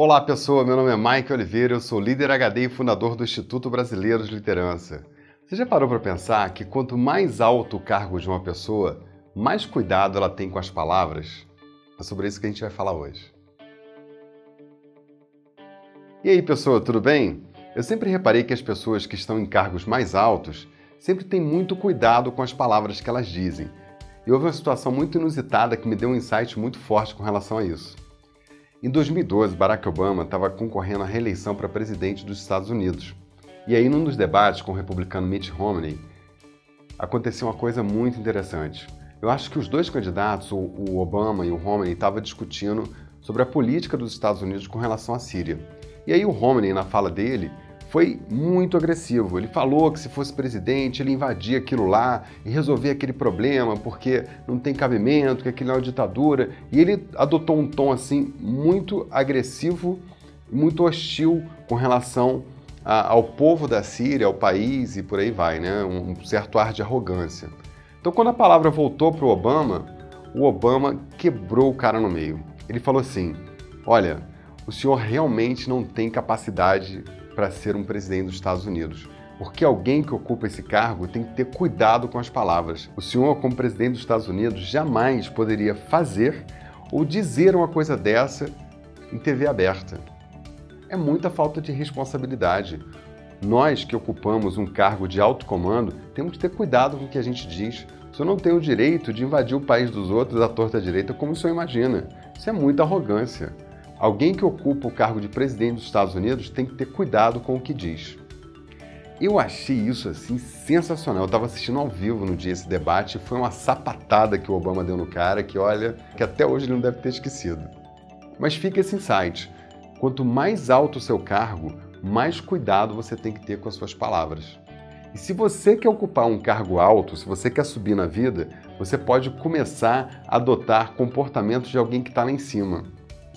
Olá pessoa, meu nome é Mike Oliveira, eu sou líder HD e fundador do Instituto Brasileiro de Liderança. Você já parou para pensar que quanto mais alto o cargo de uma pessoa, mais cuidado ela tem com as palavras? É sobre isso que a gente vai falar hoje. E aí pessoa, tudo bem? Eu sempre reparei que as pessoas que estão em cargos mais altos sempre têm muito cuidado com as palavras que elas dizem. E houve uma situação muito inusitada que me deu um insight muito forte com relação a isso. Em 2012, Barack Obama estava concorrendo à reeleição para presidente dos Estados Unidos. E aí, num dos debates com o republicano Mitt Romney, aconteceu uma coisa muito interessante. Eu acho que os dois candidatos, o Obama e o Romney, estavam discutindo sobre a política dos Estados Unidos com relação à Síria. E aí o Romney, na fala dele, foi muito agressivo. Ele falou que se fosse presidente, ele invadia aquilo lá e resolvia aquele problema porque não tem cabimento, que aquilo é uma ditadura. E ele adotou um tom assim muito agressivo, muito hostil com relação a, ao povo da Síria, ao país e por aí vai, né? Um certo ar de arrogância. Então, quando a palavra voltou para o Obama, o Obama quebrou o cara no meio. Ele falou assim: Olha, o senhor realmente não tem capacidade para ser um presidente dos Estados Unidos. Porque alguém que ocupa esse cargo tem que ter cuidado com as palavras. O senhor, como presidente dos Estados Unidos, jamais poderia fazer ou dizer uma coisa dessa em TV aberta. É muita falta de responsabilidade. Nós que ocupamos um cargo de alto comando temos que ter cuidado com o que a gente diz. O senhor não tem o direito de invadir o país dos outros à torta direita como o senhor imagina. Isso é muita arrogância. Alguém que ocupa o cargo de presidente dos Estados Unidos tem que ter cuidado com o que diz. Eu achei isso assim sensacional. Eu estava assistindo ao vivo no dia esse debate e foi uma sapatada que o Obama deu no cara que olha, que até hoje ele não deve ter esquecido. Mas fica esse insight. Quanto mais alto o seu cargo, mais cuidado você tem que ter com as suas palavras. E se você quer ocupar um cargo alto, se você quer subir na vida, você pode começar a adotar comportamentos de alguém que está lá em cima.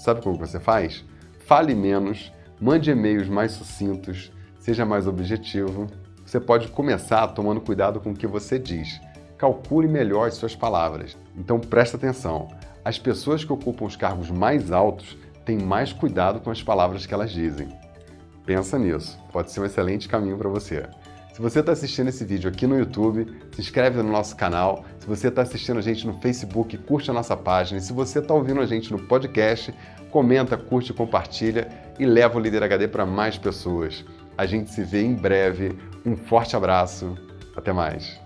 Sabe como você faz? Fale menos, mande e-mails mais sucintos, seja mais objetivo. Você pode começar tomando cuidado com o que você diz. Calcule melhor as suas palavras. Então presta atenção. As pessoas que ocupam os cargos mais altos têm mais cuidado com as palavras que elas dizem. Pensa nisso, pode ser um excelente caminho para você. Se você está assistindo esse vídeo aqui no YouTube, se inscreve no nosso canal. Se você está assistindo a gente no Facebook, curte a nossa página. E se você está ouvindo a gente no podcast, comenta, curte, compartilha e leva o Líder HD para mais pessoas. A gente se vê em breve. Um forte abraço. Até mais.